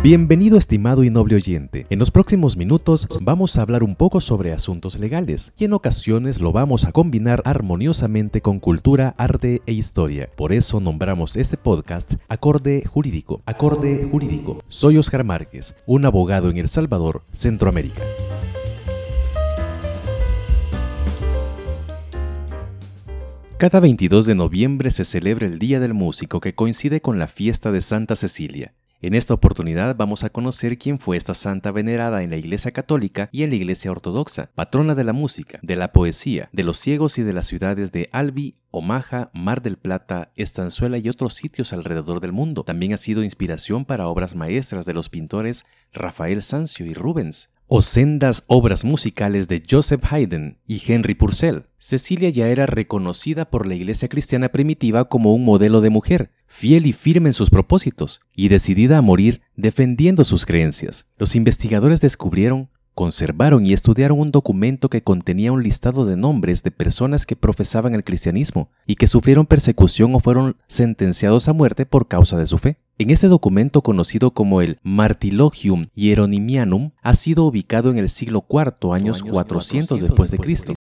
Bienvenido estimado y noble oyente. En los próximos minutos vamos a hablar un poco sobre asuntos legales y en ocasiones lo vamos a combinar armoniosamente con cultura, arte e historia. Por eso nombramos este podcast Acorde Jurídico. Acorde Jurídico. Soy Oscar Márquez, un abogado en El Salvador, Centroamérica. Cada 22 de noviembre se celebra el Día del Músico que coincide con la fiesta de Santa Cecilia. En esta oportunidad vamos a conocer quién fue esta santa venerada en la Iglesia Católica y en la Iglesia Ortodoxa, patrona de la música, de la poesía, de los ciegos y de las ciudades de Albi, Omaha, Mar del Plata, Estanzuela y otros sitios alrededor del mundo. También ha sido inspiración para obras maestras de los pintores Rafael Sanzio y Rubens, o sendas obras musicales de Joseph Haydn y Henry Purcell. Cecilia ya era reconocida por la iglesia cristiana primitiva como un modelo de mujer, fiel y firme en sus propósitos, y decidida a morir defendiendo sus creencias. Los investigadores descubrieron, conservaron y estudiaron un documento que contenía un listado de nombres de personas que profesaban el cristianismo y que sufrieron persecución o fueron sentenciados a muerte por causa de su fe. En este documento conocido como el Martilogium Hieronimianum ha sido ubicado en el siglo IV, años 400 después de Cristo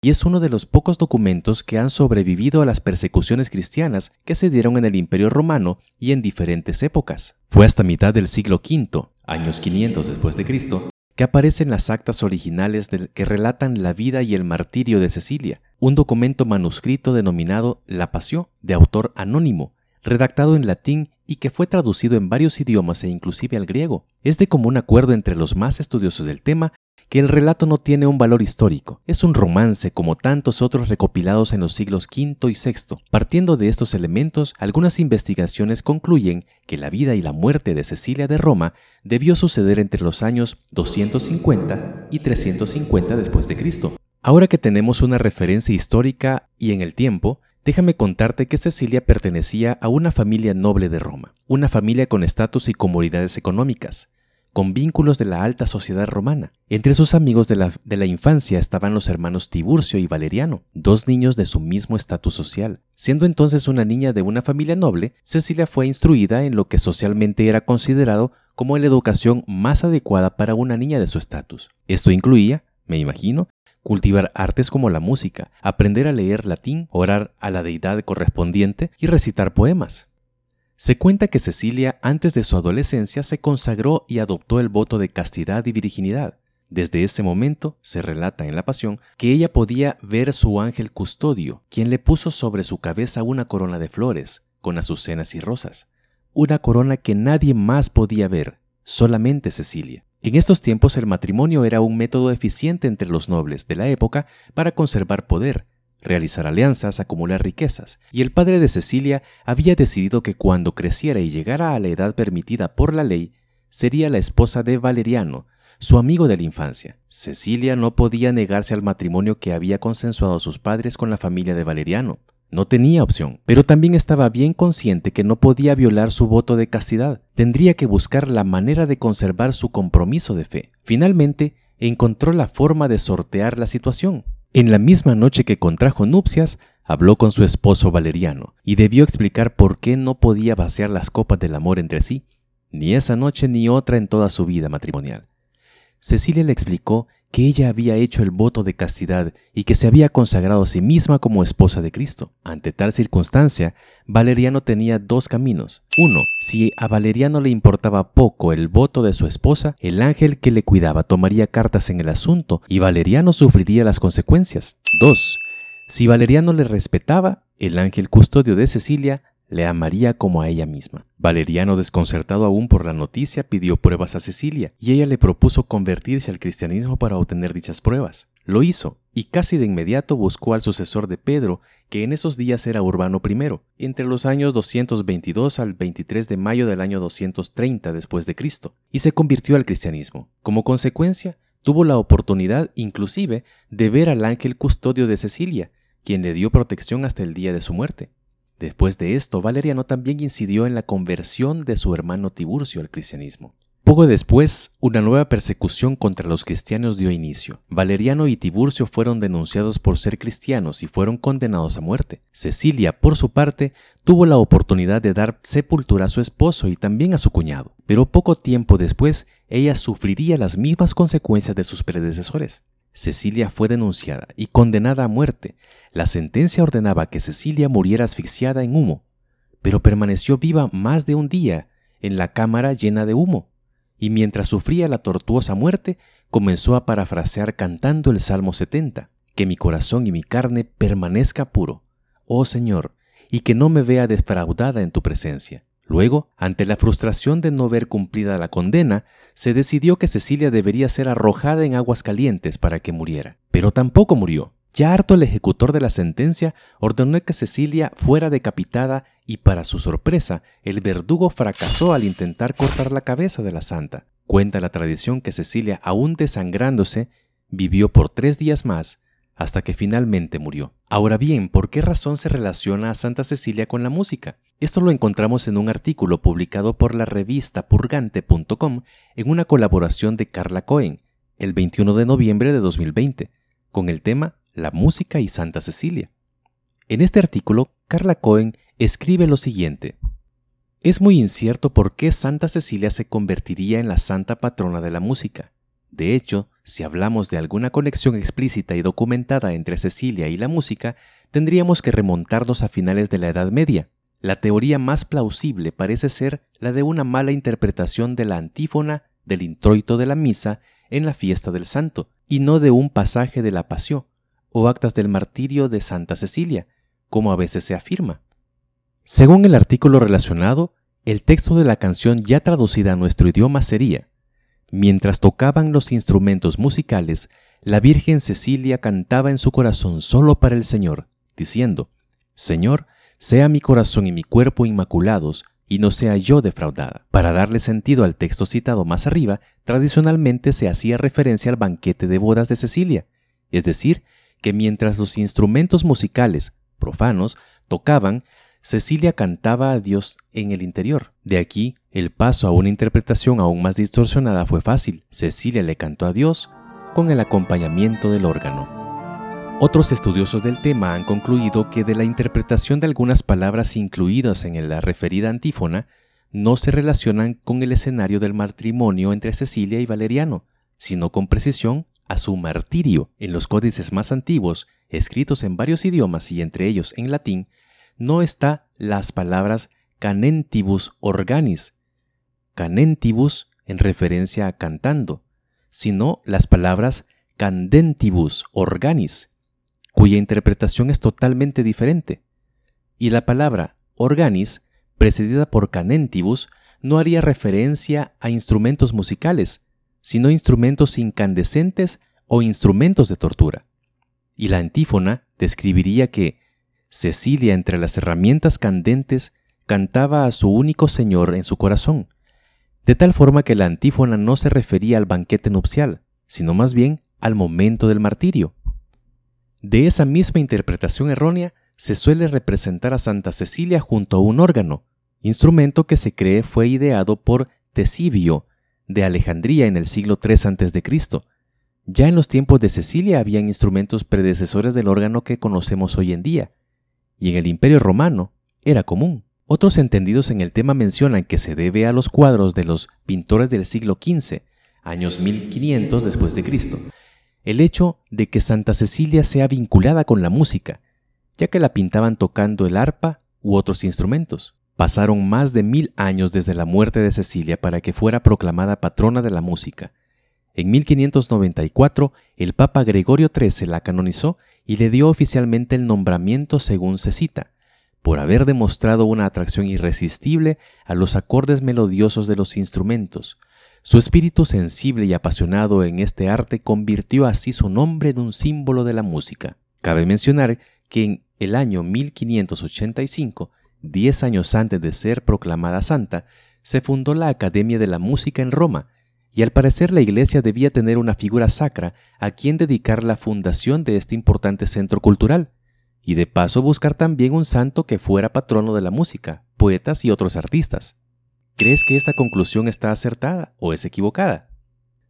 y es uno de los pocos documentos que han sobrevivido a las persecuciones cristianas que se dieron en el Imperio Romano y en diferentes épocas. Fue hasta mitad del siglo V, años 500 después de Cristo, que aparecen las actas originales que relatan la vida y el martirio de Cecilia, un documento manuscrito denominado La Pasión, de autor anónimo, redactado en latín y que fue traducido en varios idiomas e inclusive al griego. Es de común acuerdo entre los más estudiosos del tema que el relato no tiene un valor histórico, es un romance como tantos otros recopilados en los siglos V y VI. Partiendo de estos elementos, algunas investigaciones concluyen que la vida y la muerte de Cecilia de Roma debió suceder entre los años 250 y 350 después de Cristo. Ahora que tenemos una referencia histórica y en el tiempo, Déjame contarte que Cecilia pertenecía a una familia noble de Roma, una familia con estatus y comodidades económicas con vínculos de la alta sociedad romana. Entre sus amigos de la, infancia estaban los hermanos Tiburcio y Valeriano, dos niños de su mismo estatus social. Siendo entonces una niña de una familia noble, Cecilia fue instruida en lo que socialmente era considerado como la educación más adecuada para una niña de su estatus. Esto incluía, me imagino, cultivar artes como la música, aprender a leer latín, orar a la deidad correspondiente y recitar poemas. Se cuenta que Cecilia antes de su adolescencia se consagró y adoptó el voto de castidad y virginidad. Desde ese momento, se relata en la Pasión, que ella podía ver su ángel custodio, quien le puso sobre su cabeza una corona de flores, con azucenas y rosas. Una corona que nadie más podía ver, solamente Cecilia. En estos tiempos el matrimonio era un método eficiente entre los nobles de la época para conservar poder, realizar alianzas, acumular riquezas, y el padre de Cecilia había decidido que cuando creciera y llegara a la edad permitida por la ley, sería la esposa de Valeriano, su amigo de la infancia. Cecilia no podía negarse al matrimonio que había consensuado sus padres con la familia de Valeriano. No tenía opción, pero también estaba bien consciente que no podía violar su voto de castidad. Tendría que buscar la manera de conservar su compromiso de fe. Finalmente, encontró la forma de sortear la situación. En la misma noche que contrajo nupcias, habló con su esposo Valeriano y debió explicar por qué no podía vaciar las copas del amor entre sí, ni esa noche ni otra en toda su vida matrimonial. Cecilia le explicó que ella había hecho el voto de castidad y que se había consagrado a sí misma como esposa de Cristo. Ante tal circunstancia, Valeriano tenía dos caminos. Uno, si a Valeriano le importaba poco el voto de su esposa, el ángel que le cuidaba tomaría cartas en el asunto y Valeriano sufriría las consecuencias. Dos, si Valeriano le respetaba, el ángel custodio de Cecilia le amaría como a ella misma. Valeriano, desconcertado aún por la noticia, pidió pruebas a Cecilia, y ella le propuso convertirse al cristianismo para obtener dichas pruebas. Lo hizo, y casi de inmediato buscó al sucesor de Pedro, que en esos días era Urbano I, entre los años 222 al 23 de mayo del año 230 después de Cristo, y se convirtió al cristianismo. Como consecuencia, tuvo la oportunidad inclusive de ver al ángel custodio de Cecilia, quien le dio protección hasta el día de su muerte. Después de esto, Valeriano también incidió en la conversión de su hermano Tiburcio al cristianismo. Poco después, una nueva persecución contra los cristianos dio inicio. Valeriano y Tiburcio fueron denunciados por ser cristianos y fueron condenados a muerte. Cecilia, por su parte, tuvo la oportunidad de dar sepultura a su esposo y también a su cuñado, pero poco tiempo después ella sufriría las mismas consecuencias de sus predecesores. Cecilia fue denunciada y condenada a muerte. La sentencia ordenaba que Cecilia muriera asfixiada en humo, pero permaneció viva más de un día en la cámara llena de humo y mientras sufría la tortuosa muerte, comenzó a parafrasear cantando el Salmo 70, que mi corazón y mi carne permanezca puro, oh Señor, y que no me vea defraudada en tu presencia. Luego, ante la frustración de no ver cumplida la condena, se decidió que Cecilia debería ser arrojada en aguas calientes para que muriera. Pero tampoco murió. Ya harto el ejecutor de la sentencia ordenó que Cecilia fuera decapitada y para su sorpresa el verdugo fracasó al intentar cortar la cabeza de la santa. Cuenta la tradición que Cecilia, aún desangrándose, vivió por tres días más hasta que finalmente murió. Ahora bien, ¿por qué razón se relaciona a Santa Cecilia con la música? Esto lo encontramos en un artículo publicado por la revista purgante.com en una colaboración de Carla Cohen, el 21 de noviembre de 2020, con el tema la música y Santa Cecilia. En este artículo, Carla Cohen escribe lo siguiente. Es muy incierto por qué Santa Cecilia se convertiría en la santa patrona de la música. De hecho, si hablamos de alguna conexión explícita y documentada entre Cecilia y la música, tendríamos que remontarnos a finales de la Edad Media. La teoría más plausible parece ser la de una mala interpretación de la antífona del introito de la misa en la fiesta del santo, y no de un pasaje de la pasión, o actas del martirio de Santa Cecilia, como a veces se afirma. Según el artículo relacionado, el texto de la canción ya traducida a nuestro idioma sería, Mientras tocaban los instrumentos musicales, la Virgen Cecilia cantaba en su corazón solo para el Señor, diciendo, Señor, sea mi corazón y mi cuerpo inmaculados, y no sea yo defraudada. Para darle sentido al texto citado más arriba, tradicionalmente se hacía referencia al banquete de bodas de Cecilia, es decir, que mientras los instrumentos musicales, profanos, tocaban, Cecilia cantaba a Dios en el interior. De aquí, el paso a una interpretación aún más distorsionada fue fácil. Cecilia le cantó a Dios con el acompañamiento del órgano. Otros estudiosos del tema han concluido que de la interpretación de algunas palabras incluidas en la referida antífona no se relacionan con el escenario del matrimonio entre Cecilia y Valeriano, sino con precisión a su martirio. En los códices más antiguos, escritos en varios idiomas y entre ellos en latín, no está las palabras canentibus organis, canentibus en referencia a cantando, sino las palabras candentibus organis, cuya interpretación es totalmente diferente. Y la palabra organis, precedida por canentibus, no haría referencia a instrumentos musicales, sino instrumentos incandescentes o instrumentos de tortura. Y la antífona describiría que Cecilia entre las herramientas candentes cantaba a su único Señor en su corazón, de tal forma que la antífona no se refería al banquete nupcial, sino más bien al momento del martirio. De esa misma interpretación errónea se suele representar a Santa Cecilia junto a un órgano, instrumento que se cree fue ideado por Tesibio de Alejandría en el siglo III a.C. Ya en los tiempos de Cecilia habían instrumentos predecesores del órgano que conocemos hoy en día, y en el Imperio Romano era común. Otros entendidos en el tema mencionan que se debe a los cuadros de los pintores del siglo XV, años 1500 después de Cristo, el hecho de que Santa Cecilia sea vinculada con la música, ya que la pintaban tocando el arpa u otros instrumentos. Pasaron más de mil años desde la muerte de Cecilia para que fuera proclamada patrona de la música. En 1594, el Papa Gregorio XIII la canonizó y le dio oficialmente el nombramiento según se cita, por haber demostrado una atracción irresistible a los acordes melodiosos de los instrumentos. Su espíritu sensible y apasionado en este arte convirtió así su nombre en un símbolo de la música. Cabe mencionar que en el año 1585 diez años antes de ser proclamada santa, se fundó la Academia de la Música en Roma, y al parecer la iglesia debía tener una figura sacra a quien dedicar la fundación de este importante centro cultural, y de paso buscar también un santo que fuera patrono de la música, poetas y otros artistas. ¿Crees que esta conclusión está acertada o es equivocada?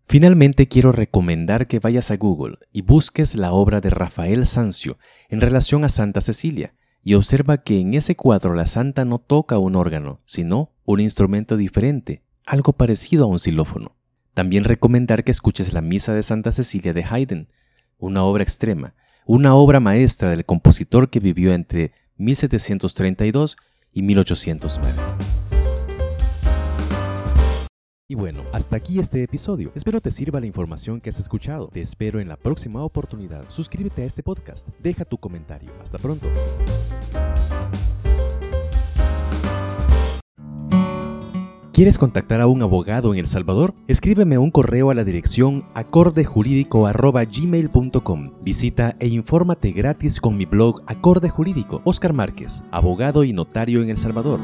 Finalmente quiero recomendar que vayas a Google y busques la obra de Rafael Sancio en relación a Santa Cecilia y observa que en ese cuadro la santa no toca un órgano, sino un instrumento diferente, algo parecido a un xilófono. También recomendar que escuches la Misa de Santa Cecilia de Haydn, una obra extrema, una obra maestra del compositor que vivió entre 1732 y 1809. Y bueno, hasta aquí este episodio. Espero te sirva la información que has escuchado. Te espero en la próxima oportunidad. Suscríbete a este podcast. Deja tu comentario. Hasta pronto. ¿Quieres contactar a un abogado en El Salvador? Escríbeme un correo a la dirección acordejurídico.gmail.com. Visita e infórmate gratis con mi blog Acorde Jurídico. Oscar Márquez, abogado y notario en El Salvador.